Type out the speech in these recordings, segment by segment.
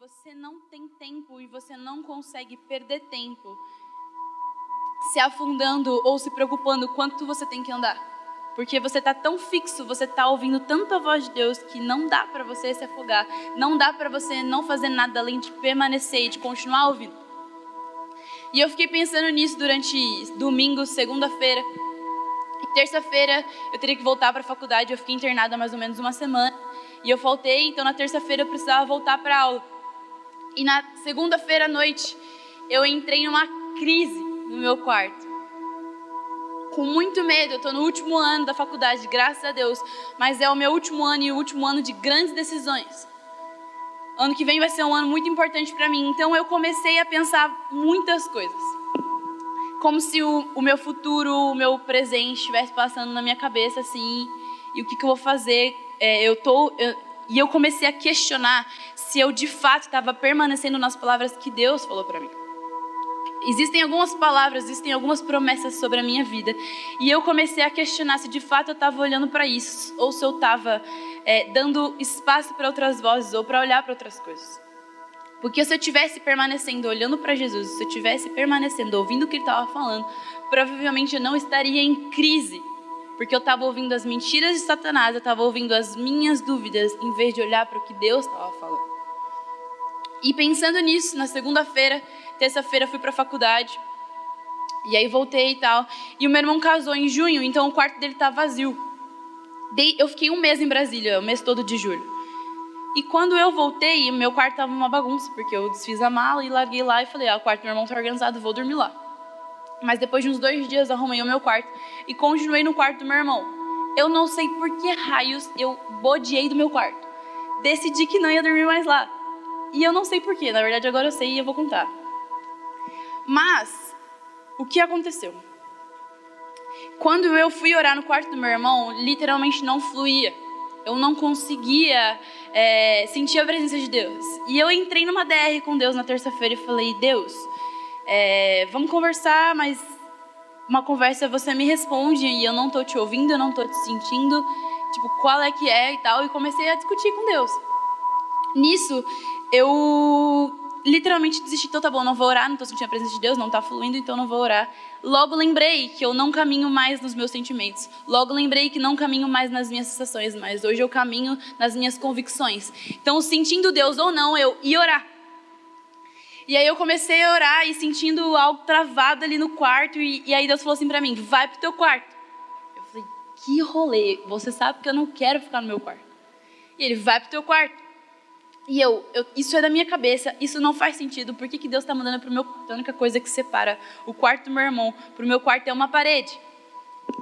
você não tem tempo e você não consegue perder tempo se afundando ou se preocupando quanto você tem que andar. Porque você está tão fixo, você está ouvindo tanto a voz de Deus que não dá para você se afogar, não dá para você não fazer nada além de permanecer e de continuar ouvindo. E eu fiquei pensando nisso durante domingo, segunda-feira. Terça-feira eu teria que voltar para a faculdade, eu fiquei internada mais ou menos uma semana. E eu faltei, então na terça-feira eu precisava voltar para aula. E na segunda-feira à noite eu entrei numa crise no meu quarto. Com muito medo, eu estou no último ano da faculdade, graças a Deus, mas é o meu último ano e o último ano de grandes decisões. Ano que vem vai ser um ano muito importante para mim, então eu comecei a pensar muitas coisas. Como se o, o meu futuro, o meu presente estivesse passando na minha cabeça assim, e o que, que eu vou fazer? É, eu tô, eu, e eu comecei a questionar se eu de fato estava permanecendo nas palavras que Deus falou para mim existem algumas palavras, existem algumas promessas sobre a minha vida. E eu comecei a questionar se de fato eu estava olhando para isso, ou se eu estava é, dando espaço para outras vozes, ou para olhar para outras coisas. Porque se eu tivesse permanecendo olhando para Jesus, se eu tivesse permanecendo ouvindo o que ele estava falando, provavelmente eu não estaria em crise. Porque eu estava ouvindo as mentiras de Satanás, eu estava ouvindo as minhas dúvidas, em vez de olhar para o que Deus estava falando. E pensando nisso, na segunda-feira, terça-feira fui para a faculdade. E aí voltei e tal. E o meu irmão casou em junho, então o quarto dele tá vazio. Eu fiquei um mês em Brasília, o mês todo de julho. E quando eu voltei, meu quarto tava uma bagunça, porque eu desfiz a mala e larguei lá e falei: ah, o quarto do meu irmão tá organizado, vou dormir lá. Mas depois de uns dois dias arrumei o meu quarto e continuei no quarto do meu irmão. Eu não sei por que raios eu bodeei do meu quarto. Decidi que não ia dormir mais lá. E eu não sei porquê, na verdade agora eu sei e eu vou contar. Mas, o que aconteceu? Quando eu fui orar no quarto do meu irmão, literalmente não fluía. Eu não conseguia é, sentir a presença de Deus. E eu entrei numa DR com Deus na terça-feira e falei: Deus, é, vamos conversar, mas uma conversa você me responde e eu não estou te ouvindo, eu não estou te sentindo. Tipo, qual é que é e tal. E comecei a discutir com Deus. Nisso, eu literalmente desisti, então tá bom, não vou orar, não estou sentindo a presença de Deus, não está fluindo, então não vou orar. Logo lembrei que eu não caminho mais nos meus sentimentos. Logo lembrei que não caminho mais nas minhas sensações, mas hoje eu caminho nas minhas convicções. Então, sentindo Deus ou não, eu ia orar. E aí eu comecei a orar e sentindo algo travado ali no quarto, e, e aí Deus falou assim para mim: vai pro teu quarto. Eu falei: que rolê, você sabe que eu não quero ficar no meu quarto. E ele: vai pro teu quarto. E eu, eu, isso é da minha cabeça, isso não faz sentido. Por que, que Deus está mandando para o meu? A única coisa que separa o quarto do meu irmão para o meu quarto é uma parede.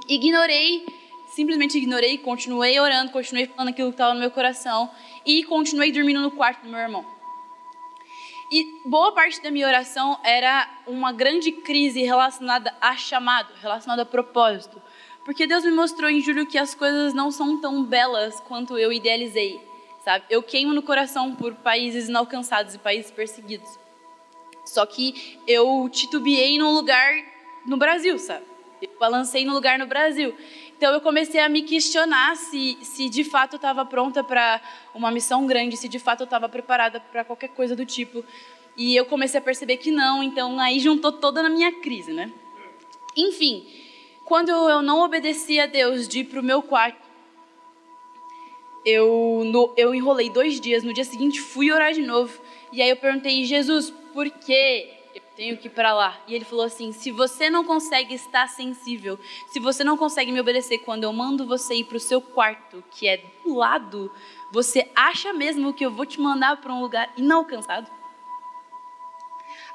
Ignorei, simplesmente ignorei, continuei orando, continuei falando aquilo que estava no meu coração e continuei dormindo no quarto do meu irmão. E boa parte da minha oração era uma grande crise relacionada a chamado, relacionada a propósito. Porque Deus me mostrou em julho que as coisas não são tão belas quanto eu idealizei sabe? Eu queimo no coração por países inalcançados e países perseguidos. Só que eu titubeei num lugar no Brasil, sabe? Eu balancei no lugar no Brasil. Então eu comecei a me questionar se, se de fato eu estava pronta para uma missão grande, se de fato eu estava preparada para qualquer coisa do tipo. E eu comecei a perceber que não, então aí juntou toda na minha crise, né? Enfim, quando eu não obedeci a Deus de ir para o meu quarto eu, no, eu enrolei dois dias, no dia seguinte fui orar de novo. E aí eu perguntei, Jesus, por que eu tenho que ir para lá? E ele falou assim: se você não consegue estar sensível, se você não consegue me obedecer quando eu mando você ir para o seu quarto, que é do lado, você acha mesmo que eu vou te mandar para um lugar inalcançado?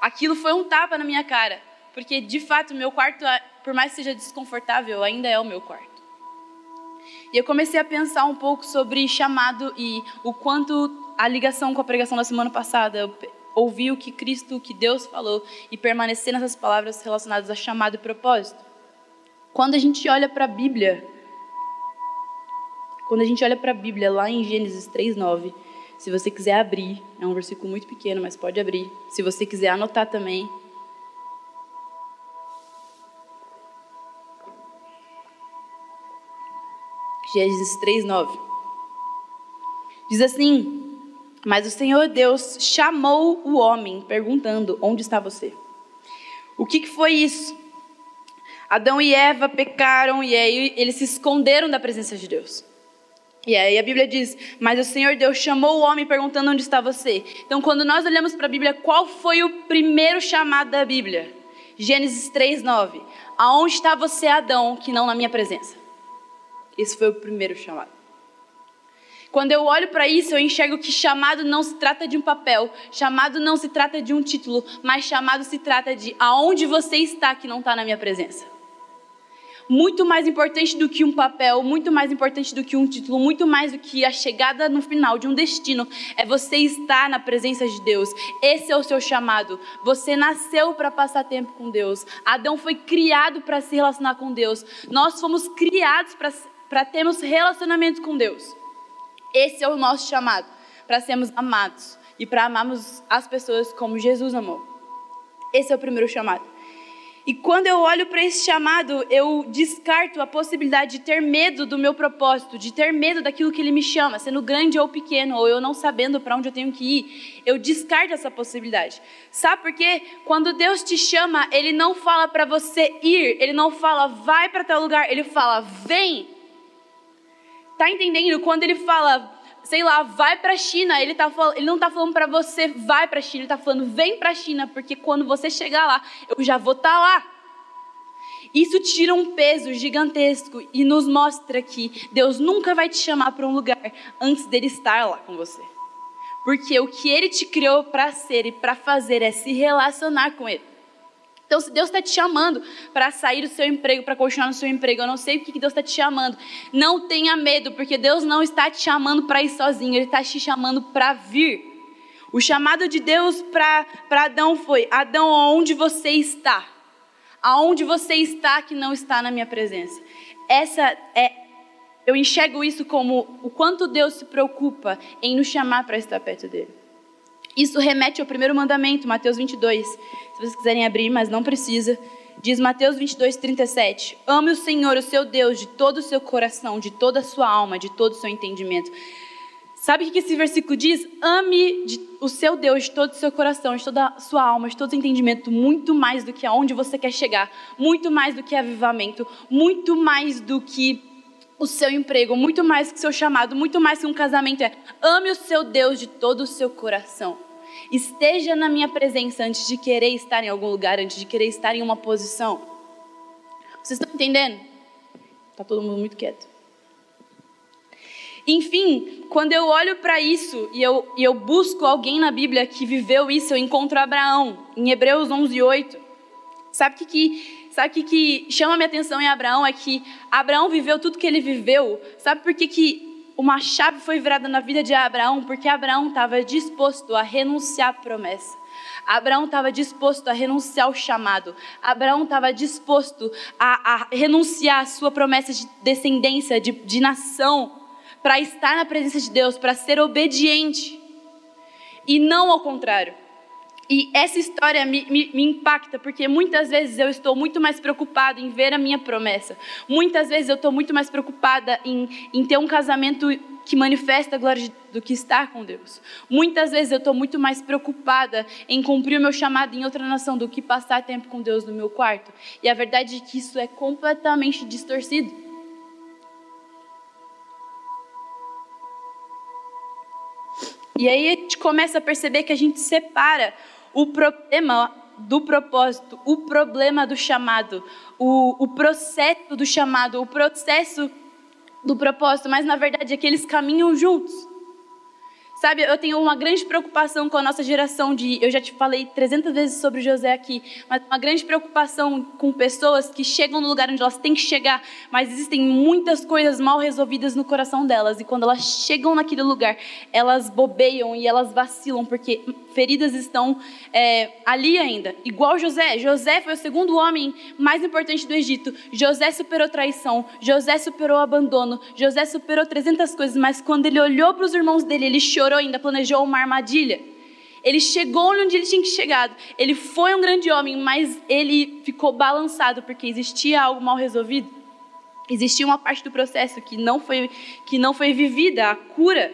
Aquilo foi um tapa na minha cara, porque de fato meu quarto, por mais que seja desconfortável, ainda é o meu quarto. E eu comecei a pensar um pouco sobre chamado e o quanto a ligação com a pregação da semana passada, ouvir o que Cristo, o que Deus falou e permanecer nessas palavras relacionadas a chamado e propósito. Quando a gente olha para a Bíblia, quando a gente olha para a Bíblia lá em Gênesis 3:9, se você quiser abrir, é um versículo muito pequeno, mas pode abrir. Se você quiser anotar também, Gênesis 3:9. Diz assim: Mas o Senhor Deus chamou o homem, perguntando: Onde está você? O que, que foi isso? Adão e Eva pecaram e aí eles se esconderam da presença de Deus. E aí a Bíblia diz: Mas o Senhor Deus chamou o homem perguntando onde está você. Então, quando nós olhamos para a Bíblia, qual foi o primeiro chamado da Bíblia? Gênesis 3:9. Aonde está você, Adão, que não na minha presença? Esse foi o primeiro chamado. Quando eu olho para isso, eu enxergo que chamado não se trata de um papel, chamado não se trata de um título, mas chamado se trata de aonde você está que não está na minha presença. Muito mais importante do que um papel, muito mais importante do que um título, muito mais do que a chegada no final de um destino, é você estar na presença de Deus. Esse é o seu chamado. Você nasceu para passar tempo com Deus. Adão foi criado para se relacionar com Deus. Nós fomos criados para termos relacionamento com Deus. Esse é o nosso chamado, para sermos amados e para amarmos as pessoas como Jesus amou. Esse é o primeiro chamado. E quando eu olho para esse chamado, eu descarto a possibilidade de ter medo do meu propósito, de ter medo daquilo que ele me chama, sendo grande ou pequeno, ou eu não sabendo para onde eu tenho que ir. Eu descarto essa possibilidade. Sabe por quê? Quando Deus te chama, ele não fala para você ir, ele não fala vai para tal lugar, ele fala vem. Tá entendendo? Quando ele fala, sei lá, vai para a China, ele, tá, ele não está falando para você vai para a China, ele está falando vem para a China, porque quando você chegar lá, eu já vou estar tá lá. Isso tira um peso gigantesco e nos mostra que Deus nunca vai te chamar para um lugar antes dele estar lá com você. Porque o que ele te criou para ser e para fazer é se relacionar com ele. Então, se Deus está te chamando para sair do seu emprego, para continuar no seu emprego, eu não sei o que Deus está te chamando. Não tenha medo, porque Deus não está te chamando para ir sozinho, Ele está te chamando para vir. O chamado de Deus para Adão foi: Adão, onde você está? Aonde você está que não está na minha presença? Essa é eu enxergo isso como o quanto Deus se preocupa em nos chamar para estar perto dele. Isso remete ao primeiro mandamento, Mateus 22. Se vocês quiserem abrir, mas não precisa. Diz Mateus 22, 37. Ame o Senhor, o seu Deus, de todo o seu coração, de toda a sua alma, de todo o seu entendimento. Sabe o que esse versículo diz? Ame o seu Deus de todo o seu coração, de toda a sua alma, de todo o entendimento, muito mais do que aonde você quer chegar, muito mais do que avivamento, muito mais do que o seu emprego, muito mais que o seu chamado, muito mais que um casamento é. Ame o seu Deus de todo o seu coração. Esteja na minha presença antes de querer estar em algum lugar, antes de querer estar em uma posição. Vocês estão entendendo? Está todo mundo muito quieto. Enfim, quando eu olho para isso e eu, e eu busco alguém na Bíblia que viveu isso, eu encontro Abraão, em Hebreus 11, 8. Sabe o que, que, sabe que, que chama minha atenção em Abraão? É que Abraão viveu tudo que ele viveu. Sabe por que, que uma chave foi virada na vida de Abraão porque Abraão estava disposto a renunciar à promessa. Abraão estava disposto a renunciar ao chamado. Abraão estava disposto a, a, renunciar à sua promessa de descendência, de, de nação, para estar na presença de Deus, para ser obediente. E não ao contrário. E essa história me, me, me, impacta, porque muitas vezes eu estou muito mais preocupada em ver a minha promessa. Muitas vezes eu estou muito mais preocupada em, em ter um casamento que manifesta a glória do que estar com Deus. Muitas vezes eu estou muito mais preocupada em cumprir o meu chamado em outra nação do que passar tempo com Deus no meu quarto. E a verdade é que isso é completamente distorcido. E aí a gente começa a perceber que a gente separa o problema do propósito, o problema do chamado, o, o processo do chamado, o processo do propósito, mas na verdade é que eles caminham juntos. Sabe, eu tenho uma grande preocupação com a nossa geração de. Eu já te falei 300 vezes sobre José aqui, mas uma grande preocupação com pessoas que chegam no lugar onde elas têm que chegar, mas existem muitas coisas mal resolvidas no coração delas. E quando elas chegam naquele lugar, elas bobeiam e elas vacilam, porque feridas estão é, ali ainda. Igual José. José foi o segundo homem mais importante do Egito. José superou traição, José superou abandono, José superou 300 coisas, mas quando ele olhou para os irmãos dele, ele chorou ainda, planejou uma armadilha. Ele chegou onde ele tinha que chegado. Ele foi um grande homem, mas ele ficou balançado porque existia algo mal resolvido. Existia uma parte do processo que não foi que não foi vivida, a cura.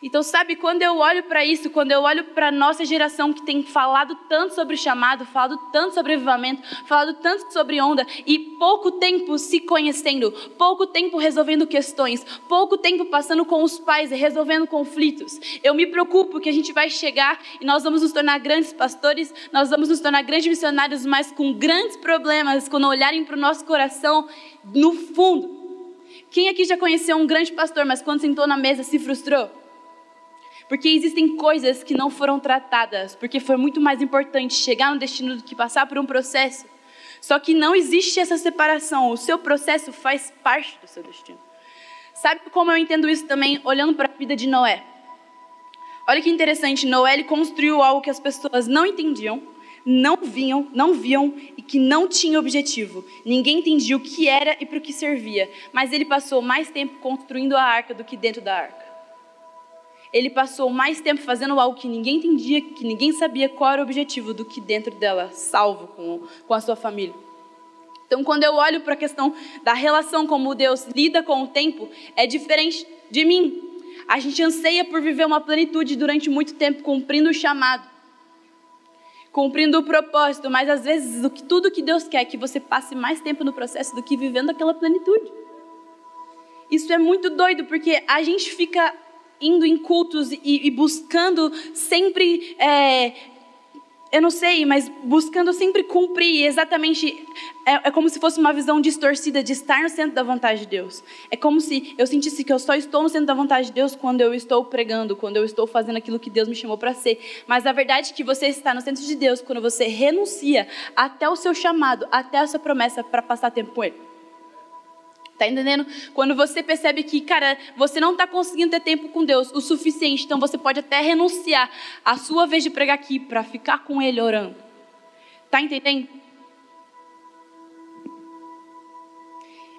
Então, sabe, quando eu olho para isso, quando eu olho para a nossa geração que tem falado tanto sobre chamado, falado tanto sobre avivamento, falado tanto sobre onda, e pouco tempo se conhecendo, pouco tempo resolvendo questões, pouco tempo passando com os pais e resolvendo conflitos, eu me preocupo que a gente vai chegar e nós vamos nos tornar grandes pastores, nós vamos nos tornar grandes missionários, mas com grandes problemas, quando olharem para o nosso coração, no fundo. Quem aqui já conheceu um grande pastor, mas quando sentou na mesa se frustrou? Porque existem coisas que não foram tratadas, porque foi muito mais importante chegar no destino do que passar por um processo. Só que não existe essa separação, o seu processo faz parte do seu destino. Sabe como eu entendo isso também olhando para a vida de Noé? Olha que interessante, Noé ele construiu algo que as pessoas não entendiam, não viam, não viam e que não tinha objetivo. Ninguém entendia o que era e para o que servia, mas ele passou mais tempo construindo a arca do que dentro da arca ele passou mais tempo fazendo algo que ninguém entendia, que ninguém sabia qual era o objetivo do que dentro dela, salvo com, com a sua família. Então, quando eu olho para a questão da relação como Deus lida com o tempo, é diferente de mim. A gente anseia por viver uma plenitude durante muito tempo, cumprindo o chamado, cumprindo o propósito, mas às vezes o que, tudo que Deus quer é que você passe mais tempo no processo do que vivendo aquela plenitude. Isso é muito doido, porque a gente fica indo em cultos e, e buscando sempre, é, eu não sei, mas buscando sempre cumprir exatamente. É, é, como se fosse uma visão distorcida de estar no centro da vontade de Deus. É como se eu sentisse que eu só estou no centro da vontade de Deus quando eu estou pregando, quando eu estou fazendo aquilo que Deus me chamou para ser. Mas a verdade é que você está no centro de Deus quando você renuncia até o seu chamado, até a sua promessa para passar tempo com Ele. Tá entendendo? Quando você percebe que, cara, você não está conseguindo ter tempo com Deus o suficiente, então você pode até renunciar à sua vez de pregar aqui para ficar com Ele orando. Tá entendendo?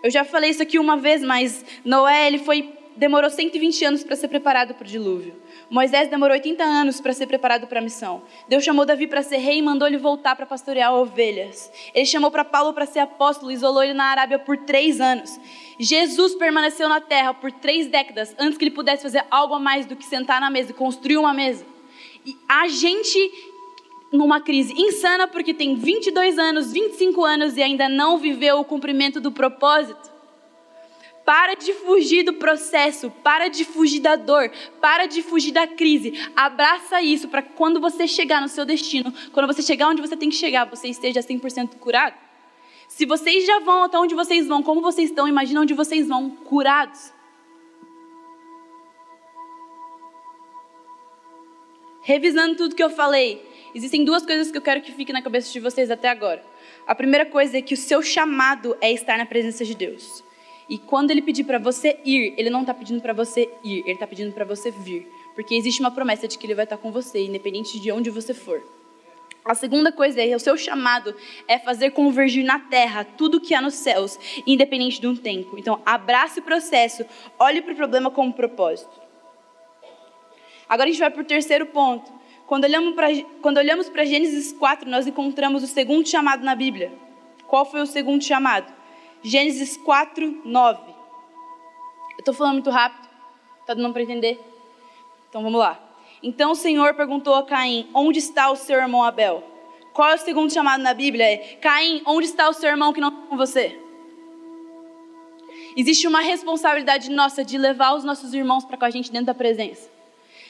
Eu já falei isso aqui uma vez, mas Noé ele foi demorou 120 anos para ser preparado para o dilúvio. Moisés demorou 80 anos para ser preparado para a missão. Deus chamou Davi para ser rei e mandou ele voltar para pastorear ovelhas. Ele chamou para Paulo para ser apóstolo e isolou ele na Arábia por três anos. Jesus permaneceu na terra por três décadas antes que ele pudesse fazer algo a mais do que sentar na mesa e construir uma mesa. E a gente numa crise insana porque tem 22 anos, 25 anos e ainda não viveu o cumprimento do propósito. Para de fugir do processo, para de fugir da dor, para de fugir da crise. Abraça isso para quando você chegar no seu destino, quando você chegar onde você tem que chegar, você esteja 100% curado. Se vocês já vão até onde vocês vão, como vocês estão, imagina onde vocês vão, curados. Revisando tudo que eu falei, existem duas coisas que eu quero que fiquem na cabeça de vocês até agora. A primeira coisa é que o seu chamado é estar na presença de Deus. E quando ele pedir para você ir, ele não está pedindo para você ir, ele está pedindo para você vir. Porque existe uma promessa de que ele vai estar tá com você, independente de onde você for. A segunda coisa é, o seu chamado é fazer convergir na terra tudo que há nos céus, independente de um tempo. Então, abrace o processo, olhe para o problema como propósito. Agora a gente vai para o terceiro ponto. Quando olhamos para, Gênesis 4, nós encontramos o segundo chamado na Bíblia. Qual foi o segundo chamado? Gênesis 4, 9. Eu estou falando muito rápido, está dando para entender? Então vamos lá. Então o Senhor perguntou a Caim: Onde está o seu irmão Abel? Qual é o segundo chamado na Bíblia? É: Caim, onde está o seu irmão que não está com você? Existe uma responsabilidade nossa de levar os nossos irmãos para com a gente dentro da presença.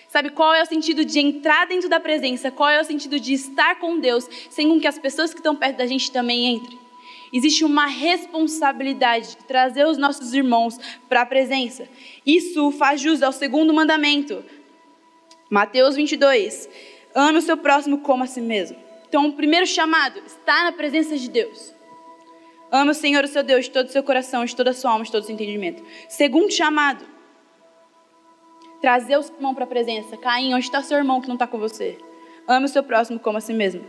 Sabe qual é o sentido de entrar dentro da presença? Qual é o sentido de estar com Deus, sem que as pessoas que estão perto da gente também entrem? Existe uma responsabilidade de trazer os nossos irmãos para a presença. Isso faz jus ao segundo mandamento. Mateus 22. Ame o seu próximo como a si mesmo. Então, o primeiro chamado está na presença de Deus. Ame o Senhor, o seu Deus, de todo o seu coração, de toda a sua alma, de todo o seu entendimento. Segundo chamado, trazer o seu irmão para a presença. Caim, onde está seu irmão que não está com você? Ame o seu próximo como a si mesmo.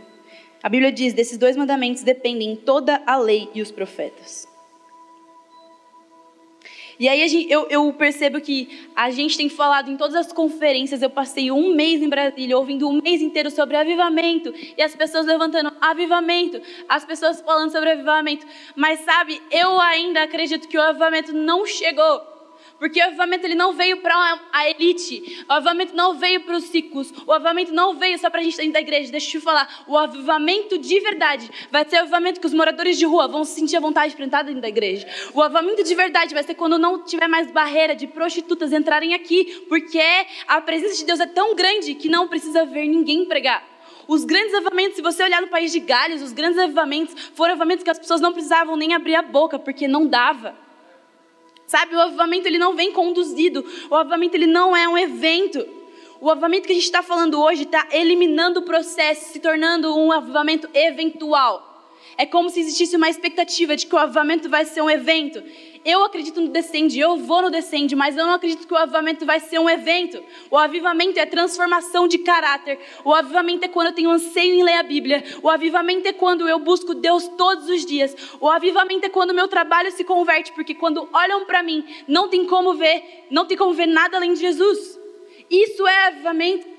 A Bíblia diz: desses dois mandamentos dependem toda a lei e os profetas. E aí gente, eu, eu, percebo que a gente tem falado em todas as conferências. Eu passei um mês em Brasília, ouvindo um mês inteiro sobre avivamento, e as pessoas levantando avivamento, as pessoas falando sobre avivamento. Mas sabe, eu ainda acredito que o avivamento não chegou. Porque o avivamento ele não veio para a elite, o avivamento não veio para os ricos, o avivamento não veio só para a gente dentro da igreja. Deixa eu te falar, o avivamento de verdade vai ser o avivamento que os moradores de rua vão se sentir à vontade de entrar dentro da igreja. O avivamento de verdade vai ser quando não tiver mais barreira de prostitutas entrarem aqui, porque a presença de Deus é tão grande que não precisa ver ninguém pregar. Os grandes avivamentos, se você olhar no país de Gales, os grandes avivamentos foram avivamentos que as pessoas não precisavam nem abrir a boca, porque não dava. Sabe, o avivamento ele não vem conduzido, o avivamento ele não é um evento. O avivamento que a gente está falando hoje está eliminando o processo, se tornando um avivamento eventual. É como se existisse uma expectativa de que o avivamento vai ser um evento. Eu acredito no descende, eu vou no descende, mas eu não acredito que o avivamento vai ser um evento. O avivamento é transformação de caráter. O avivamento é quando eu tenho anseio em ler a Bíblia. O avivamento é quando eu busco Deus todos os dias. O avivamento é quando meu trabalho se converte, porque quando olham para mim, não tem como ver, não tem como ver nada além de Jesus. Isso é avivamento.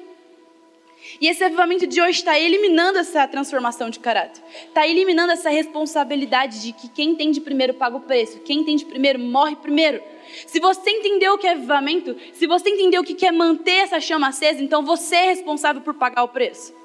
E esse avivamento de hoje está eliminando essa transformação de caráter. Está eliminando essa responsabilidade de que quem entende primeiro paga o preço. Quem entende primeiro morre primeiro. Se você entendeu o que é avivamento, se você entendeu o que é manter essa chama acesa, então você é responsável por pagar o preço.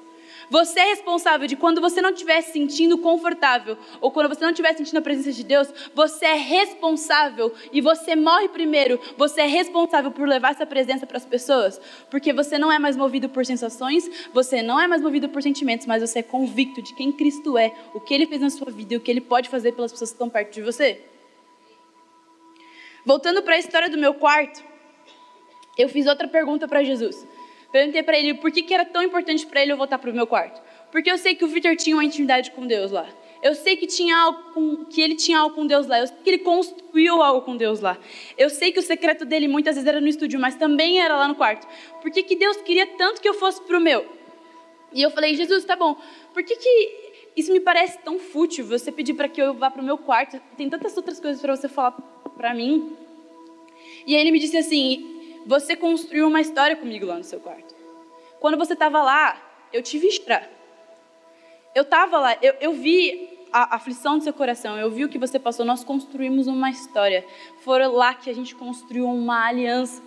Você é responsável de quando você não estiver se sentindo confortável ou quando você não estiver sentindo a presença de Deus, você é responsável e você morre primeiro. Você é responsável por levar essa presença para as pessoas, porque você não é mais movido por sensações, você não é mais movido por sentimentos, mas você é convicto de quem Cristo é, o que ele fez na sua vida e o que ele pode fazer pelas pessoas que estão perto de você. Voltando para a história do meu quarto, eu fiz outra pergunta para Jesus. Perguntei para ele por que, que era tão importante para ele eu voltar para o meu quarto. Porque eu sei que o Victor tinha uma intimidade com Deus lá. Eu sei que, tinha algo com, que ele tinha algo com Deus lá. Eu sei que ele construiu algo com Deus lá. Eu sei que o secreto dele muitas vezes era no estúdio, mas também era lá no quarto. Por que, que Deus queria tanto que eu fosse para o meu? E eu falei, Jesus, tá bom. Por que, que isso me parece tão fútil? Você pedir para que eu vá para o meu quarto? Tem tantas outras coisas para você falar para mim. E aí ele me disse assim: você construiu uma história comigo lá no seu quarto. Quando você estava lá, eu te vi chorar. Eu estava lá, eu, eu vi a aflição do seu coração, eu vi o que você passou, nós construímos uma história. Foi lá que a gente construiu uma aliança.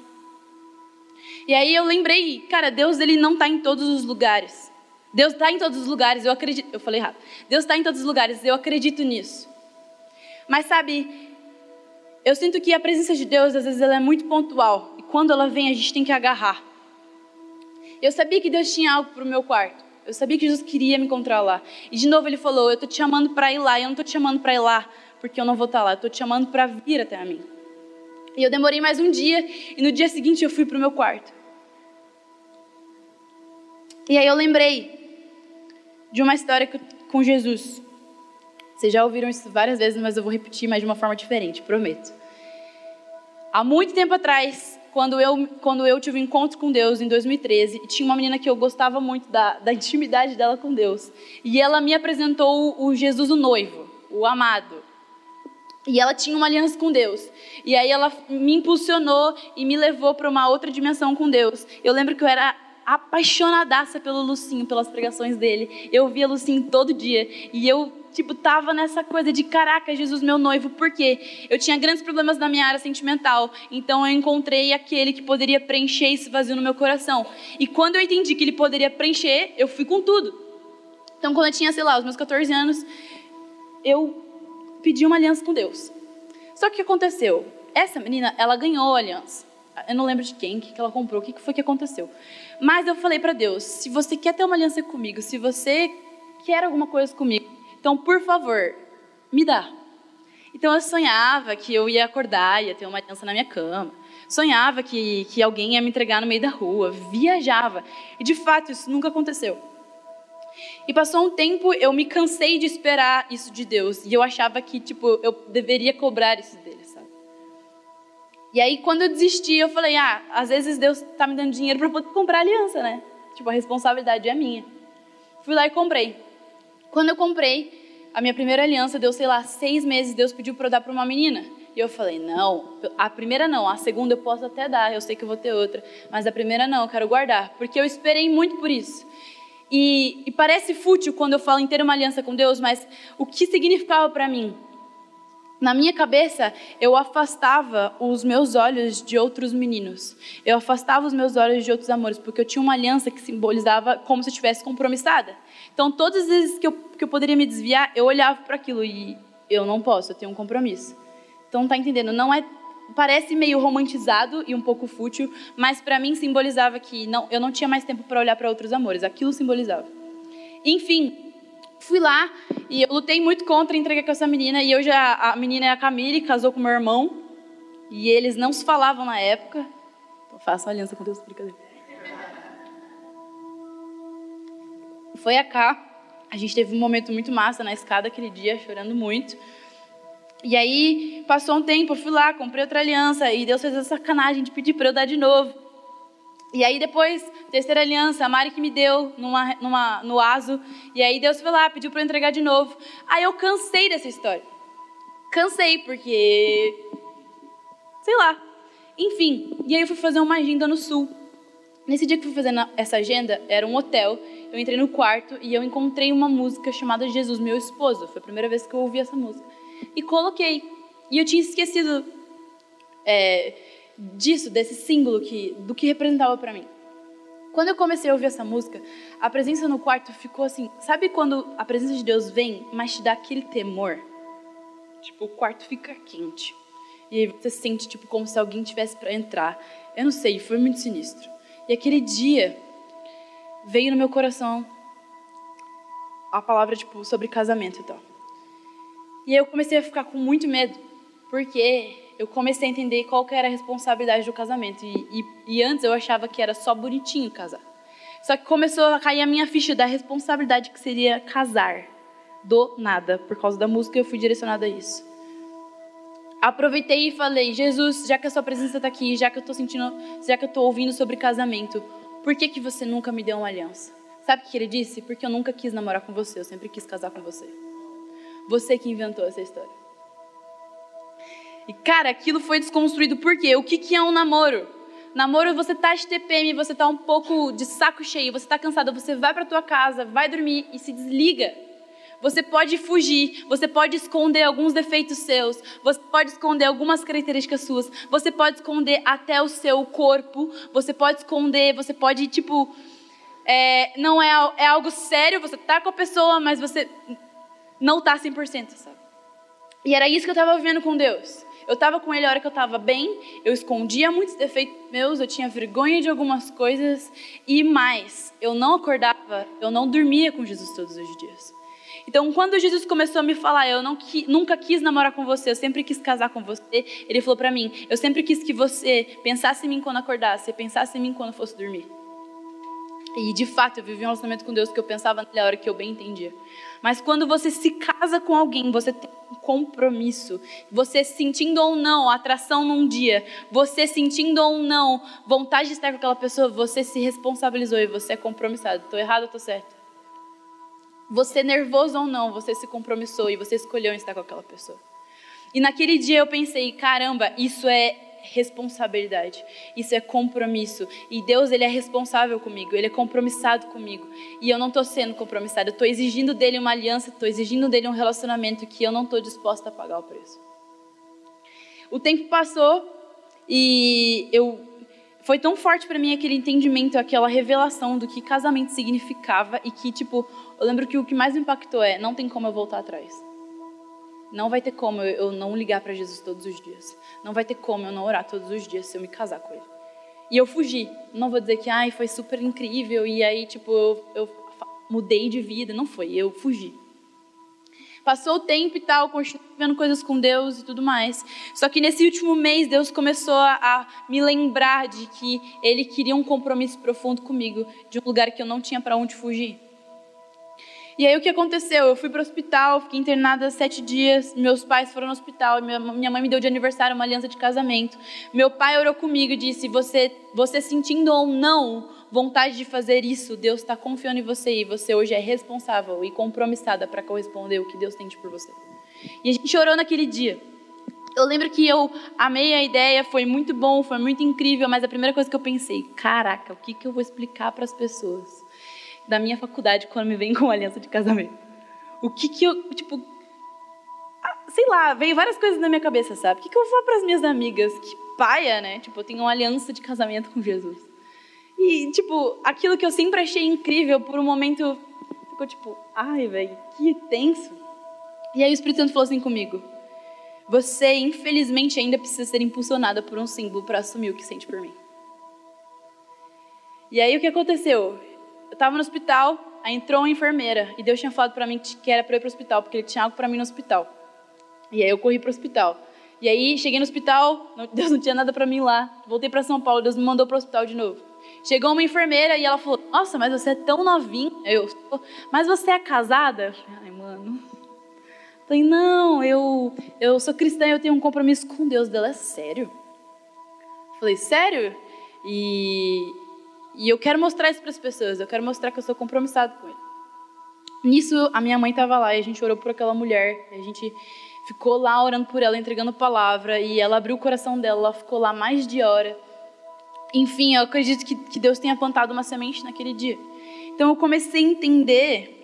E aí eu lembrei, cara, Deus ele não está em todos os lugares. Deus está em todos os lugares, eu acredito. Eu falei errado. Deus está em todos os lugares, eu acredito nisso. Mas sabe, eu sinto que a presença de Deus às vezes ela é muito pontual quando ela vem, a gente tem que agarrar. Eu sabia que Deus tinha algo para o meu quarto. Eu sabia que Jesus queria me encontrar lá. E de novo ele falou: Eu estou te chamando para ir lá. Eu não estou te chamando para ir lá porque eu não vou estar tá lá. Eu estou te chamando para vir até a mim. E eu demorei mais um dia. E no dia seguinte eu fui para o meu quarto. E aí eu lembrei de uma história com Jesus. Vocês já ouviram isso várias vezes, mas eu vou repetir, mas de uma forma diferente, prometo. Há muito tempo atrás, quando eu, quando eu tive um encontro com Deus em 2013, e tinha uma menina que eu gostava muito da, da intimidade dela com Deus. E ela me apresentou o Jesus, o noivo, o amado. E ela tinha uma aliança com Deus. E aí ela me impulsionou e me levou para uma outra dimensão com Deus. Eu lembro que eu era apaixonadaça pelo Lucinho, pelas pregações dele. Eu via Lucinho todo dia. E eu tipo, tava nessa coisa de caraca, Jesus, meu noivo, porque eu tinha grandes problemas na minha área sentimental, então eu encontrei aquele que poderia preencher esse vazio no meu coração. E quando eu entendi que ele poderia preencher, eu fui com tudo. Então, quando eu tinha, sei lá, os meus 14 anos, eu pedi uma aliança com Deus. Só que o que aconteceu? Essa menina, ela ganhou a aliança. Eu não lembro de quem, que ela comprou, o que foi que aconteceu. Mas eu falei para Deus: se você quer ter uma aliança comigo, se você quer alguma coisa comigo, então, por favor, me dá. Então, eu sonhava que eu ia acordar, ia ter uma aliança na minha cama. Sonhava que, que alguém ia me entregar no meio da rua. Viajava. E, de fato, isso nunca aconteceu. E passou um tempo, eu me cansei de esperar isso de Deus. E eu achava que, tipo, eu deveria cobrar isso dele? E aí, quando eu desisti, eu falei, ah, às vezes Deus está me dando dinheiro para comprar aliança, né? Tipo, a responsabilidade é minha. Fui lá e comprei. Quando eu comprei a minha primeira aliança, deu, sei lá, seis meses, Deus pediu para eu dar para uma menina. E eu falei, não, a primeira não, a segunda eu posso até dar, eu sei que eu vou ter outra, mas a primeira não, eu quero guardar, porque eu esperei muito por isso. E, e parece fútil quando eu falo em ter uma aliança com Deus, mas o que significava para mim? Na minha cabeça, eu afastava os meus olhos de outros meninos. Eu afastava os meus olhos de outros amores, porque eu tinha uma aliança que simbolizava como se eu estivesse compromissada. Então, todas as vezes que eu, que eu poderia me desviar, eu olhava para aquilo e eu não posso, eu tenho um compromisso. Então, tá entendendo? Não é parece meio romantizado e um pouco fútil, mas para mim simbolizava que não, eu não tinha mais tempo para olhar para outros amores. Aquilo simbolizava. Enfim, fui lá e eu lutei muito contra entregar com essa menina. E hoje a, a menina é a Camille, casou com meu irmão. E eles não se falavam na época. Então uma aliança com Deus, brincadeira. Foi a cá. A gente teve um momento muito massa na escada aquele dia, chorando muito. E aí, passou um tempo, eu fui lá, comprei outra aliança. E Deus fez a sacanagem de pedir para eu dar de novo. E aí depois, terceira aliança, a Mari que me deu numa, numa, no aso. E aí Deus foi lá, pediu para eu entregar de novo. Aí eu cansei dessa história. Cansei, porque. Sei lá. Enfim, e aí eu fui fazer uma agenda no sul. Nesse dia que fui fazendo essa agenda, era um hotel. Eu entrei no quarto e eu encontrei uma música chamada Jesus, meu esposo. Foi a primeira vez que eu ouvi essa música. E coloquei. E eu tinha esquecido. É, disso, desse símbolo que, do que representava para mim. Quando eu comecei a ouvir essa música, a presença no quarto ficou assim, sabe quando a presença de Deus vem, mas te dá aquele temor? Tipo, o quarto fica quente. E aí você sente tipo como se alguém tivesse para entrar. Eu não sei, foi muito sinistro. E aquele dia veio no meu coração a palavra tipo sobre casamento e tal. E eu comecei a ficar com muito medo, porque eu comecei a entender qual que era a responsabilidade do casamento. E, e, e, antes eu achava que era só bonitinho casar. Só que começou a cair a minha ficha da responsabilidade que seria casar. Do nada. Por causa da música eu fui direcionada a isso. Aproveitei e falei, Jesus, já que a sua presença está aqui, já que eu estou sentindo, já que eu estou ouvindo sobre casamento, por que, que você nunca me deu uma aliança? Sabe o que ele disse? Porque eu nunca quis namorar com você, eu sempre quis casar com você. Você que inventou essa história. E, cara, aquilo foi desconstruído por quê? O que, que é um namoro? Namoro, você tá de TPM, você tá um pouco de saco cheio, você tá cansado, você vai para tua casa, vai dormir e se desliga. Você pode fugir, você pode esconder alguns defeitos seus, você pode esconder algumas características suas, você pode esconder até o seu corpo, você pode esconder, você pode, tipo, é, não é, é algo sério, você tá com a pessoa, mas você não tá 100%, sabe? E era isso que eu estava vivendo com Deus. Eu estava com ele a hora que eu estava bem, eu escondia muitos defeitos meus, eu tinha vergonha de algumas coisas e mais, eu não acordava, eu não dormia com Jesus todos os dias. Então, quando Jesus começou a me falar, eu não, nunca quis namorar com você, eu sempre quis casar com você, ele falou para mim, eu sempre quis que você pensasse em mim quando acordasse, pensasse em mim quando fosse dormir. E de fato, eu vivi um relacionamento com Deus que eu pensava na hora que eu bem entendia. Mas quando você se casa com alguém, você tem um compromisso. Você sentindo ou não atração num dia, você sentindo ou não vontade de estar com aquela pessoa, você se responsabilizou e você é compromissado. Estou errado ou estou certo? Você nervoso ou não, você se compromissou e você escolheu estar com aquela pessoa. E naquele dia eu pensei, caramba, isso é responsabilidade. Isso é compromisso. E Deus, ele é responsável comigo, ele é compromissado comigo. E eu não estou sendo compromissada, eu estou exigindo dele uma aliança, estou exigindo dele um relacionamento que eu não estou disposta a pagar o preço. O tempo passou e eu foi tão forte para mim aquele entendimento, aquela revelação do que casamento significava e que tipo, eu lembro que o que mais me impactou é não tem como eu voltar atrás. Não vai ter como eu não ligar para Jesus todos os dias. Não vai ter como eu não orar todos os dias se eu me casar com ele. E eu fugi. Não vou dizer que ai, foi super incrível e aí tipo eu, eu mudei de vida. Não foi. Eu fugi. Passou o tempo e tal, vendo coisas com Deus e tudo mais. Só que nesse último mês, Deus começou a, me lembrar de que Ele queria um compromisso profundo comigo, de um lugar que eu não tinha para onde fugir. E aí o que aconteceu? Eu fui para o hospital, fiquei internada sete dias. Meus pais foram no hospital. Minha, mãe me deu de aniversário uma aliança de casamento. Meu pai orou comigo e disse: Você, você sentindo ou não vontade de fazer isso, Deus está confiando em você e você hoje é responsável e compromissada para corresponder o que Deus tem por você. E a gente orou naquele dia. Eu lembro que eu amei a ideia, foi muito bom, foi muito incrível, mas a primeira coisa que eu pensei, caraca, o que, que eu vou explicar para as pessoas? Da minha faculdade quando me vem com aliança de casamento. O que que eu, tipo, sei lá, veio várias coisas na minha cabeça, sabe? O que, que eu vou para as minhas amigas? Que paia, né? Tipo, eu tenho uma aliança de casamento com Jesus. E, tipo, aquilo que eu sempre achei incrível, por um momento ficou tipo, ai, velho, que tenso. E aí o Espírito Santo falou assim comigo: Você, infelizmente, ainda precisa ser impulsionada por um símbolo para assumir o que sente por mim. E aí o que aconteceu? Eu estava no hospital, aí entrou uma enfermeira e Deus tinha falado para mim que era para ir para o hospital, porque ele tinha algo para mim no hospital. E aí eu corri para o hospital. E aí cheguei no hospital, Deus não tinha nada para mim lá. Voltei para São Paulo, Deus me mandou para o hospital de novo. Chegou uma enfermeira e ela falou: Nossa, mas você é tão novinha. Eu, mas você é casada? Ai, mano. Falei, não, eu, eu sou cristã eu tenho um compromisso com Deus dela. É sério? Falei, sério? E, e eu quero mostrar isso para as pessoas, eu quero mostrar que eu sou compromissado com ele. Nisso, a minha mãe estava lá e a gente orou por aquela mulher. A gente ficou lá orando por ela, entregando palavra. E ela abriu o coração dela, ela ficou lá mais de hora. Enfim, eu acredito que, que Deus tenha plantado uma semente naquele dia. Então eu comecei a entender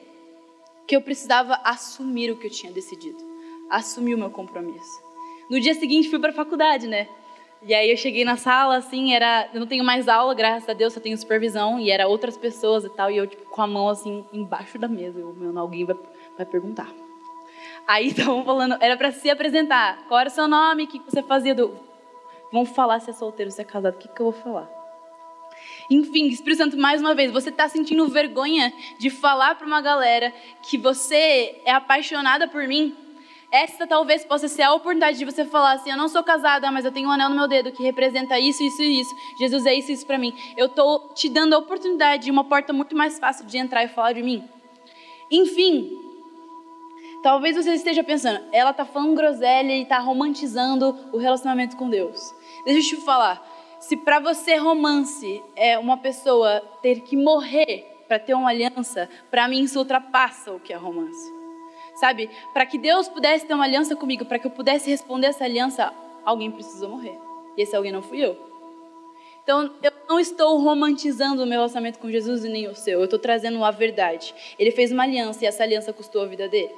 que eu precisava assumir o que eu tinha decidido, assumir o meu compromisso. No dia seguinte fui para a faculdade, né? E aí eu cheguei na sala, assim, era, eu não tenho mais aula, graças a Deus, só tenho supervisão, e era outras pessoas e tal, e eu tipo, com a mão assim embaixo da mesa, eu, meu, alguém vai, vai perguntar. Aí estavam falando, era para se apresentar. Qual era o seu nome? O que você fazia do Vamos falar se é solteiro, se é casado, o que, que eu vou falar? Enfim, Espírito Santo, mais uma vez, você está sentindo vergonha de falar para uma galera que você é apaixonada por mim? Essa talvez possa ser a oportunidade de você falar assim: eu não sou casada, mas eu tenho um anel no meu dedo que representa isso, isso e isso. Jesus é isso e isso para mim. Eu estou te dando a oportunidade de uma porta muito mais fácil de entrar e falar de mim. Enfim, talvez você esteja pensando: ela está falando groselha e está romantizando o relacionamento com Deus. Deixa eu te falar. Se para você romance é uma pessoa ter que morrer para ter uma aliança, para mim isso ultrapassa o que é romance. Sabe? Para que Deus pudesse ter uma aliança comigo, para que eu pudesse responder essa aliança, alguém precisou morrer. E esse alguém não fui eu. Então, eu não estou romantizando o meu relacionamento com Jesus e nem o seu. Eu estou trazendo a verdade. Ele fez uma aliança e essa aliança custou a vida dele.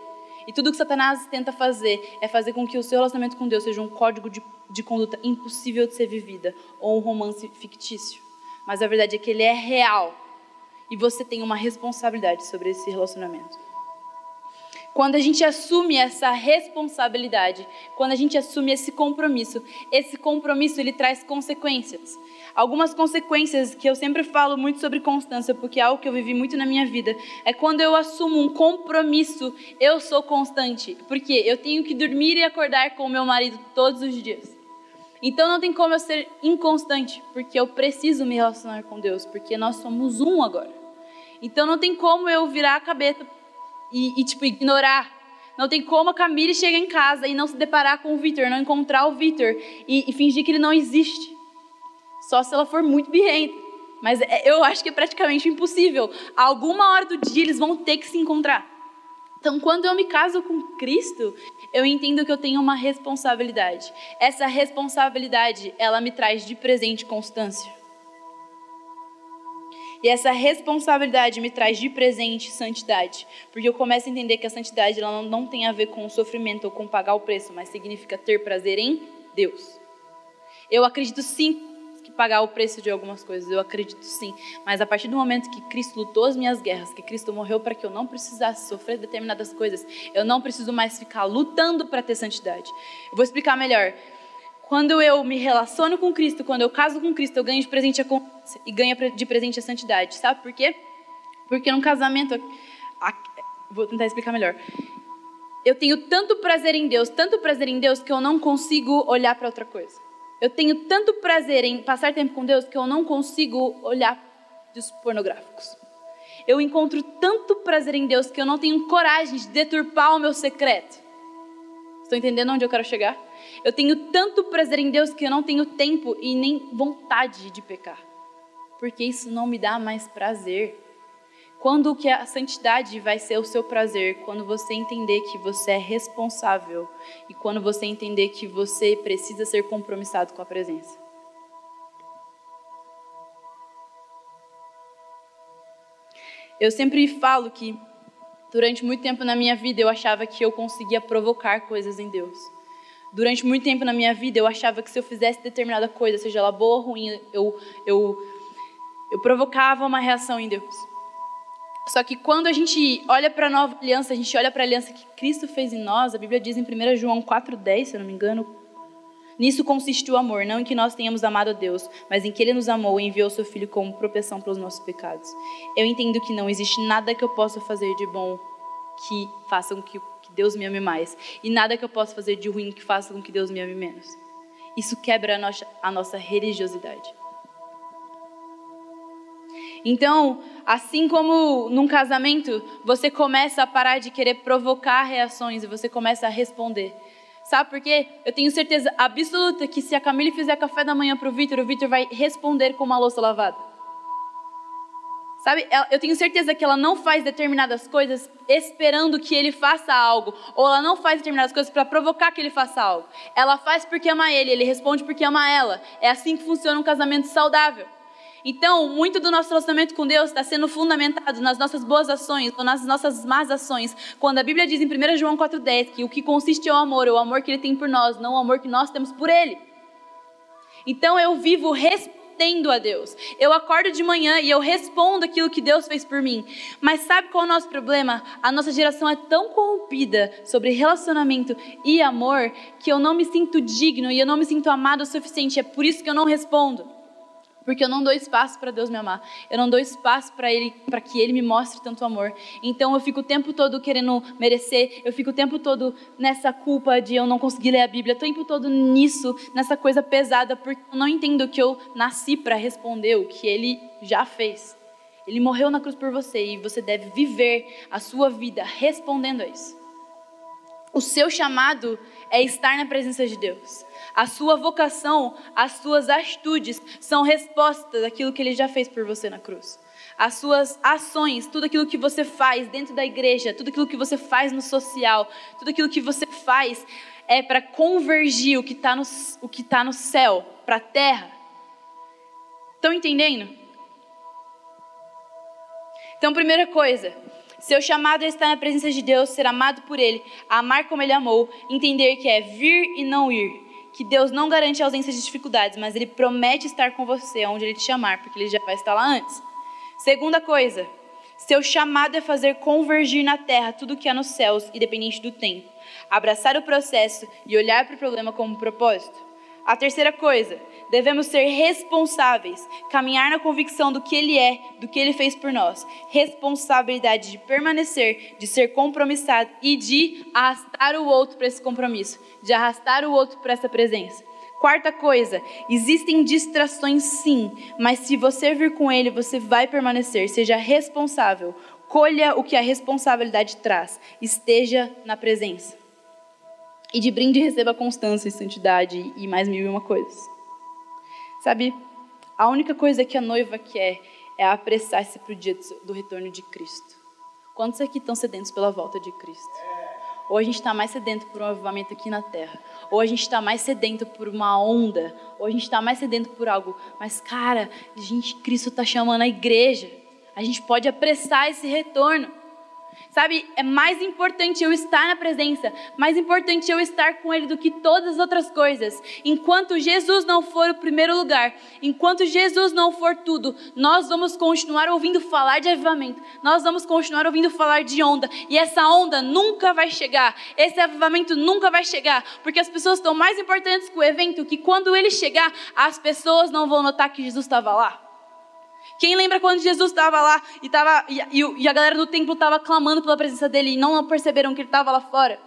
E tudo que Satanás tenta fazer é fazer com que o seu relacionamento com Deus seja um código de, de conduta impossível de ser vivida ou um romance fictício. Mas a verdade é que ele é real e você tem uma responsabilidade sobre esse relacionamento. Quando a gente assume essa responsabilidade, quando a gente assume esse compromisso, esse compromisso ele traz consequências. Algumas consequências que eu sempre falo muito sobre constância, porque é algo que eu vivi muito na minha vida, é quando eu assumo um compromisso, eu sou constante, porque eu tenho que dormir e acordar com o meu marido todos os dias. Então não tem como eu ser inconstante, porque eu preciso me relacionar com Deus, porque nós somos um agora. Então não tem como eu virar a cabeça e, e tipo, ignorar. Não tem como a Camille chegar em casa e não se deparar com o Victor, não encontrar o Victor e, e fingir que ele não existe. Só se ela for muito birrenta. Mas é, eu acho que é praticamente impossível. alguma hora do dia eles vão ter que se encontrar. Então, quando eu me caso com Cristo, eu entendo que eu tenho uma responsabilidade. Essa responsabilidade, ela me traz de presente constância. E essa responsabilidade me traz de presente santidade, porque eu começo a entender que a santidade ela não, não tem a ver com o sofrimento ou com pagar o preço, mas significa ter prazer em Deus. Eu acredito sim que pagar o preço de algumas coisas, eu acredito sim, mas a partir do momento que Cristo lutou as minhas guerras, que Cristo morreu para que eu não precisasse sofrer determinadas coisas, eu não preciso mais ficar lutando para ter santidade. Eu vou explicar melhor. Quando eu me relaciono com Cristo, quando eu caso com Cristo, eu ganho de presente a consciência e ganho de presente a santidade. Sabe por quê? Porque num casamento, vou tentar explicar melhor. Eu tenho tanto prazer em Deus, tanto prazer em Deus que eu não consigo olhar para outra coisa. Eu tenho tanto prazer em passar tempo com Deus que eu não consigo olhar dos pornográficos. Eu encontro tanto prazer em Deus que eu não tenho coragem de deturpar o meu secreto. Estão entendendo onde eu quero chegar? Eu tenho tanto prazer em Deus que eu não tenho tempo e nem vontade de pecar. Porque isso não me dá mais prazer. Quando que a santidade vai ser o seu prazer? Quando você entender que você é responsável e quando você entender que você precisa ser compromissado com a presença. Eu sempre falo que Durante muito tempo na minha vida eu achava que eu conseguia provocar coisas em Deus. Durante muito tempo na minha vida eu achava que se eu fizesse determinada coisa, seja ela boa ou ruim, eu, eu, eu provocava uma reação em Deus. Só que quando a gente olha para a nova aliança, a gente olha para a aliança que Cristo fez em nós, a Bíblia diz em 1 João 4,10, se eu não me engano, Nisso consiste o amor, não em que nós tenhamos amado a Deus, mas em que Ele nos amou e enviou seu Filho como proteção pelos nossos pecados. Eu entendo que não existe nada que eu possa fazer de bom que faça com que Deus me ame mais, e nada que eu possa fazer de ruim que faça com que Deus me ame menos. Isso quebra a nossa, a nossa religiosidade. Então, assim como num casamento, você começa a parar de querer provocar reações e você começa a responder. Sabe por quê? Eu tenho certeza absoluta que se a Camille fizer café da manhã para o Vitor, o Vitor vai responder com uma louça lavada. Sabe? Eu tenho certeza que ela não faz determinadas coisas esperando que ele faça algo, ou ela não faz determinadas coisas para provocar que ele faça algo. Ela faz porque ama ele, ele responde porque ama ela. É assim que funciona um casamento saudável. Então, muito do nosso relacionamento com Deus está sendo fundamentado nas nossas boas ações ou nas nossas más ações. Quando a Bíblia diz em 1 João 4,10 que o que consiste é o amor, é o amor que Ele tem por nós, não o amor que nós temos por Ele. Então, eu vivo respondendo a Deus. Eu acordo de manhã e eu respondo aquilo que Deus fez por mim. Mas sabe qual é o nosso problema? A nossa geração é tão corrompida sobre relacionamento e amor que eu não me sinto digno e eu não me sinto amado o suficiente. É por isso que eu não respondo porque eu não dou espaço para Deus me amar. Eu não dou espaço para ele, para que ele me mostre tanto amor. Então eu fico o tempo todo querendo merecer, eu fico o tempo todo nessa culpa de eu não conseguir ler a Bíblia, o tempo todo nisso, nessa coisa pesada, porque eu não entendo que eu nasci para responder o que ele já fez. Ele morreu na cruz por você e você deve viver a sua vida respondendo a isso. O seu chamado é estar na presença de Deus. A sua vocação, as suas atitudes são respostas daquilo que ele já fez por você na cruz. As suas ações, tudo aquilo que você faz dentro da igreja, tudo aquilo que você faz no social, tudo aquilo que você faz é para convergir o que está no, o que tá no céu para a terra. Estão entendendo? Então, primeira coisa, seu chamado é estar na presença de Deus, ser amado por Ele, amar como Ele amou, entender que é vir e não ir, que Deus não garante a ausência de dificuldades, mas Ele promete estar com você onde Ele te chamar, porque Ele já vai estar lá antes. Segunda coisa, seu chamado é fazer convergir na terra tudo que há nos céus, independente do tempo. Abraçar o processo e olhar para o problema como propósito. A terceira coisa, devemos ser responsáveis, caminhar na convicção do que Ele é, do que Ele fez por nós. Responsabilidade de permanecer, de ser compromissado e de arrastar o outro para esse compromisso, de arrastar o outro para essa presença. Quarta coisa, existem distrações sim, mas se você vir com Ele, você vai permanecer. Seja responsável, colha o que a responsabilidade traz, esteja na presença. E de brinde receba constância e santidade e mais mil e uma coisas. Sabe, a única coisa que a noiva quer é apressar-se para o dia do retorno de Cristo. Quantos aqui estão sedentos pela volta de Cristo? Ou a gente está mais sedento por um avivamento aqui na terra, ou a gente está mais sedento por uma onda, ou a gente está mais sedento por algo. Mas, cara, gente, Cristo está chamando a igreja. A gente pode apressar esse retorno. Sabe, é mais importante eu estar na presença, mais importante eu estar com Ele do que todas as outras coisas. Enquanto Jesus não for o primeiro lugar, enquanto Jesus não for tudo, nós vamos continuar ouvindo falar de avivamento, nós vamos continuar ouvindo falar de onda, e essa onda nunca vai chegar, esse avivamento nunca vai chegar, porque as pessoas estão mais importantes com o evento, que quando ele chegar, as pessoas não vão notar que Jesus estava lá. Quem lembra quando Jesus estava lá e, tava, e, e, a galera do templo estava clamando pela presença dele e não perceberam que ele estava lá fora?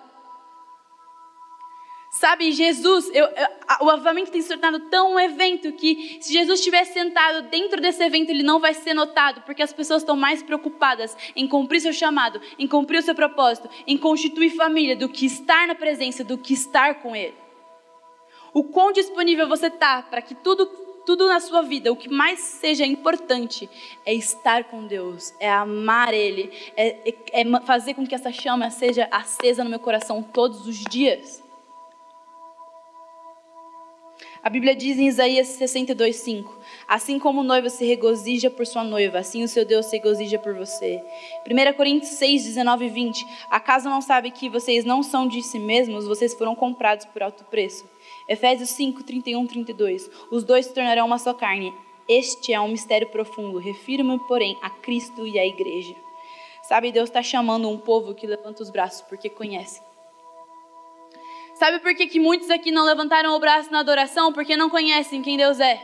Sabe, Jesus, eu, eu, o avivamento tem se tornado tão um evento que se Jesus estivesse sentado dentro desse evento, ele não vai ser notado, porque as pessoas estão mais preocupadas em cumprir seu chamado, em cumprir o seu propósito, em constituir família, do que estar na presença, do que estar com Ele. O quão disponível você está para que tudo tudo na sua vida, o que mais seja importante é estar com Deus, é amar Ele, é, é, é, fazer com que essa chama seja acesa no meu coração todos os dias. A Bíblia diz em Isaías 62, 5: Assim como o noivo se regozija por sua noiva, assim o seu Deus se regozija por você. 1 Coríntios 6, 19 e 20: Acaso não sabe que vocês não são de si mesmos, vocês foram comprados por alto preço? Efésios 5, 31 32: Os dois se tornarão uma só carne. Este é um mistério profundo. Refiro-me, porém, a Cristo e à igreja. Sabe, Deus está chamando um povo que levanta os braços porque conhece. Sabe por que, que muitos aqui não levantaram o braço na adoração? Porque não conhecem quem Deus é.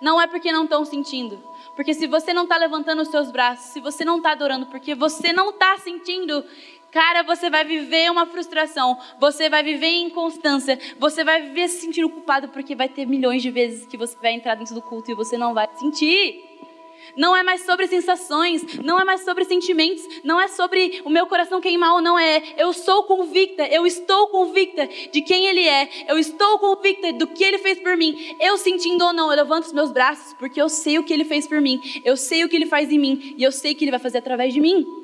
Não é porque não estão sentindo. Porque se você não está levantando os seus braços, se você não está adorando, porque você não está sentindo, cara, você vai viver uma frustração, você vai viver inconstância, você vai viver se sentindo culpado, porque vai ter milhões de vezes que você vai entrar dentro do culto e você não vai sentir. Não é mais sobre sensações, não é mais sobre sentimentos, não é sobre o meu coração queimar ou não é. Eu sou convicta, eu estou convicta de quem Ele é, eu estou convicta do que Ele fez por mim. Eu sentindo ou não, eu levanto os meus braços porque eu sei o que Ele fez por mim, eu sei o que Ele faz em mim e eu sei que Ele vai fazer através de mim.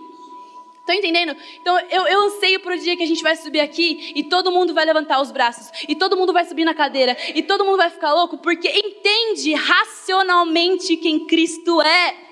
Estão entendendo? Então eu, eu anseio para o dia que a gente vai subir aqui e todo mundo vai levantar os braços, e todo mundo vai subir na cadeira, e todo mundo vai ficar louco, porque entende racionalmente quem Cristo é.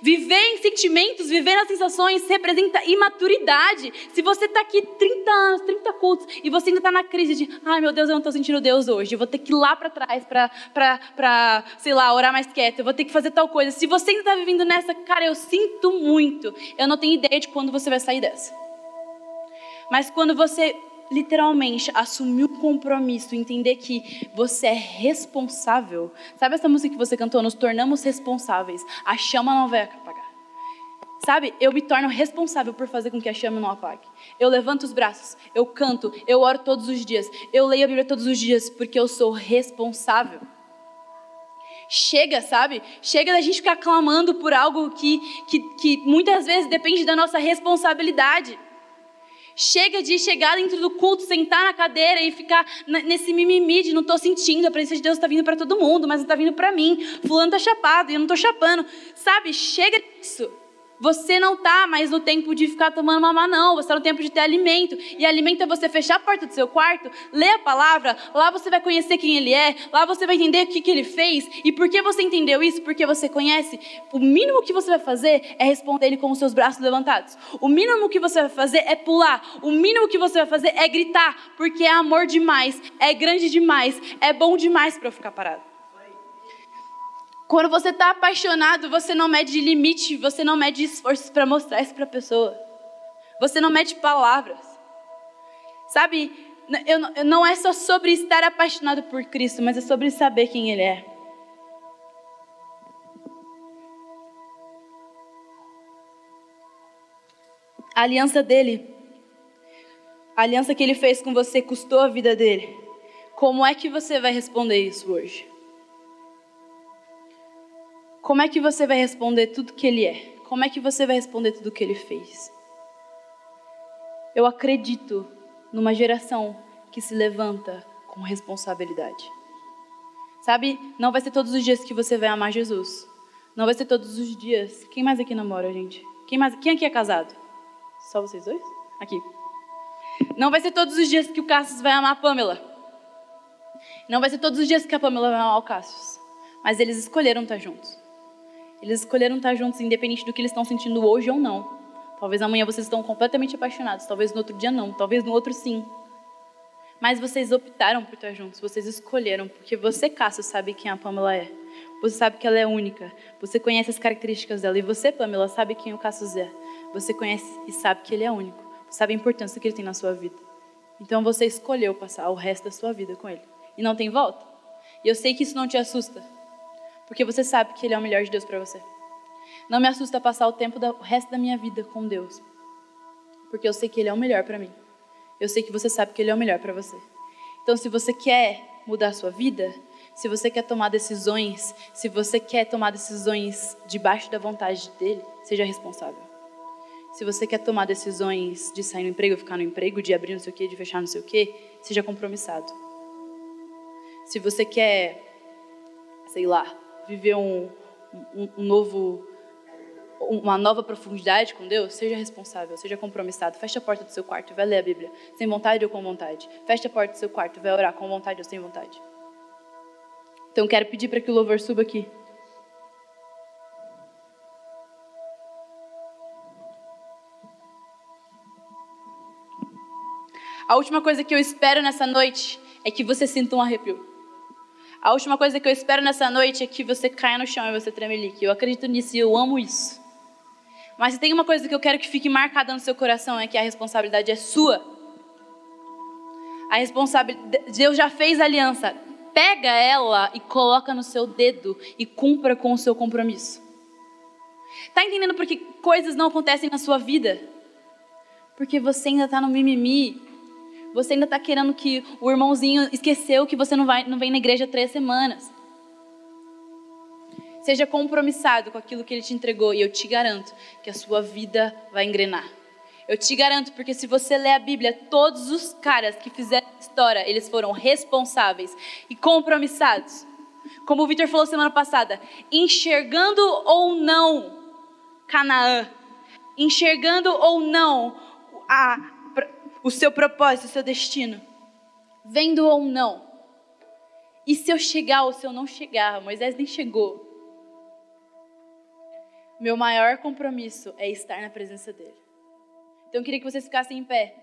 Viver em sentimentos, viver nas sensações representa imaturidade. Se você está aqui 30 anos, 30 cultos, e você ainda está na crise de, ai meu Deus, eu não estou sentindo Deus hoje, eu vou ter que ir lá para trás para, sei lá, orar mais quieto, eu vou ter que fazer tal coisa. Se você ainda está vivendo nessa, cara, eu sinto muito. Eu não tenho ideia de quando você vai sair dessa. Mas quando você literalmente assumir o compromisso, entender que você é responsável. Sabe essa música que você cantou? Nos tornamos responsáveis. A chama não vai apagar. Sabe, eu me torno responsável por fazer com que a chama não apague. Eu levanto os braços, eu canto, eu oro todos os dias, eu leio a Bíblia todos os dias, porque eu sou responsável. Chega, sabe? Chega da gente ficar clamando por algo que, que, que muitas vezes depende da nossa responsabilidade. Chega de chegar dentro do culto, sentar na cadeira e ficar nesse mimimi de não estou sentindo, a presença de Deus está vindo para todo mundo, mas não está vindo para mim. Fulano está chapado e eu não estou chapando. Sabe, chega disso. Você não está mais no tempo de ficar tomando mamá, não. Você está no tempo de ter alimento. E alimento é você fechar a porta do seu quarto, ler a palavra. Lá você vai conhecer quem ele é. Lá você vai entender o que, que ele fez. E por que você entendeu isso? Porque você conhece. O mínimo que você vai fazer é responder ele com os seus braços levantados. O mínimo que você vai fazer é pular. O mínimo que você vai fazer é gritar. Porque é amor demais. É grande demais. É bom demais para eu ficar parado. Quando você está apaixonado, você não mede limite, você não mede esforços para mostrar isso para a pessoa. Você não mede palavras. Sabe, eu, não é só sobre estar apaixonado por Cristo, mas é sobre saber quem Ele é. A aliança dele, a aliança que ele fez com você custou a vida dele. Como é que você vai responder isso hoje? Como é que você vai responder tudo que ele é? Como é que você vai responder tudo que ele fez? Eu acredito numa geração que se levanta com responsabilidade. Sabe, não vai ser todos os dias que você vai amar Jesus. Não vai ser todos os dias. Quem mais aqui namora, gente? Quem, mais, quem aqui é casado? Só vocês dois? Aqui. Não vai ser todos os dias que o Cassius vai amar a Pamela. Não vai ser todos os dias que a Pamela vai amar o Cassius. Mas eles escolheram estar juntos. Eles escolheram estar juntos, independente do que eles estão sentindo hoje ou não. Talvez amanhã vocês estão completamente apaixonados, talvez no outro dia não, talvez no outro sim. Mas vocês optaram por estar juntos, vocês escolheram, porque você, Cássio, sabe quem a Pamela é. Você sabe que ela é única, você conhece as características dela. E você, Pamela, sabe quem o Cássio é. Você conhece e sabe que ele é único. Você sabe a importância que ele tem na sua vida. Então você escolheu passar o resto da sua vida com ele. E não tem volta. E eu sei que isso não te assusta, porque você sabe que Ele é o melhor de Deus para você. Não me assusta passar o tempo do resto da minha vida com Deus, porque eu sei que Ele é o melhor para mim. Eu sei que você sabe que Ele é o melhor para você. Então, se você quer mudar a sua vida, se você quer tomar decisões, se você quer tomar decisões debaixo da vontade dele, seja responsável. Se você quer tomar decisões de sair no emprego, ficar no emprego, de abrir não sei o quê, de fechar não sei o quê, seja compromissado. Se você quer, sei lá, viver um, um, um novo uma nova profundidade com Deus, seja responsável, seja compromissado. Feche a porta do seu quarto vai ler a Bíblia, sem vontade ou com vontade. Feche a porta do seu quarto vai orar com vontade ou sem vontade. Então quero pedir para que o louvor suba aqui. A última coisa que eu espero nessa noite é que você sinta um arrepio. A última coisa que eu espero nessa noite é que você caia no chão e você tremelique. Eu acredito nisso e eu amo isso. Mas se tem uma coisa que eu quero que fique marcada no seu coração é que a responsabilidade é sua. A responsabilidade, Deus já fez aliança. Pega ela e coloca no seu dedo e cumpra com o seu compromisso. Tá entendendo por que coisas não acontecem na sua vida? Porque você ainda está no mimimi, você ainda está querendo que o irmãozinho esqueceu que você não, vai, não vem na igreja três semanas. Seja compromissado com aquilo que ele te entregou e eu te garanto que a sua vida vai engrenar. Eu te garanto, porque se você ler a Bíblia, todos os caras que fizeram história, eles foram responsáveis e compromissados. Como o Victor falou semana passada, enxergando ou não Canaã, enxergando ou não a o seu propósito, o seu destino, vendo ou não. E se eu chegar ou se eu não chegar, Moisés nem chegou. Meu maior compromisso é estar na presença dele. Então eu queria que vocês ficassem em pé.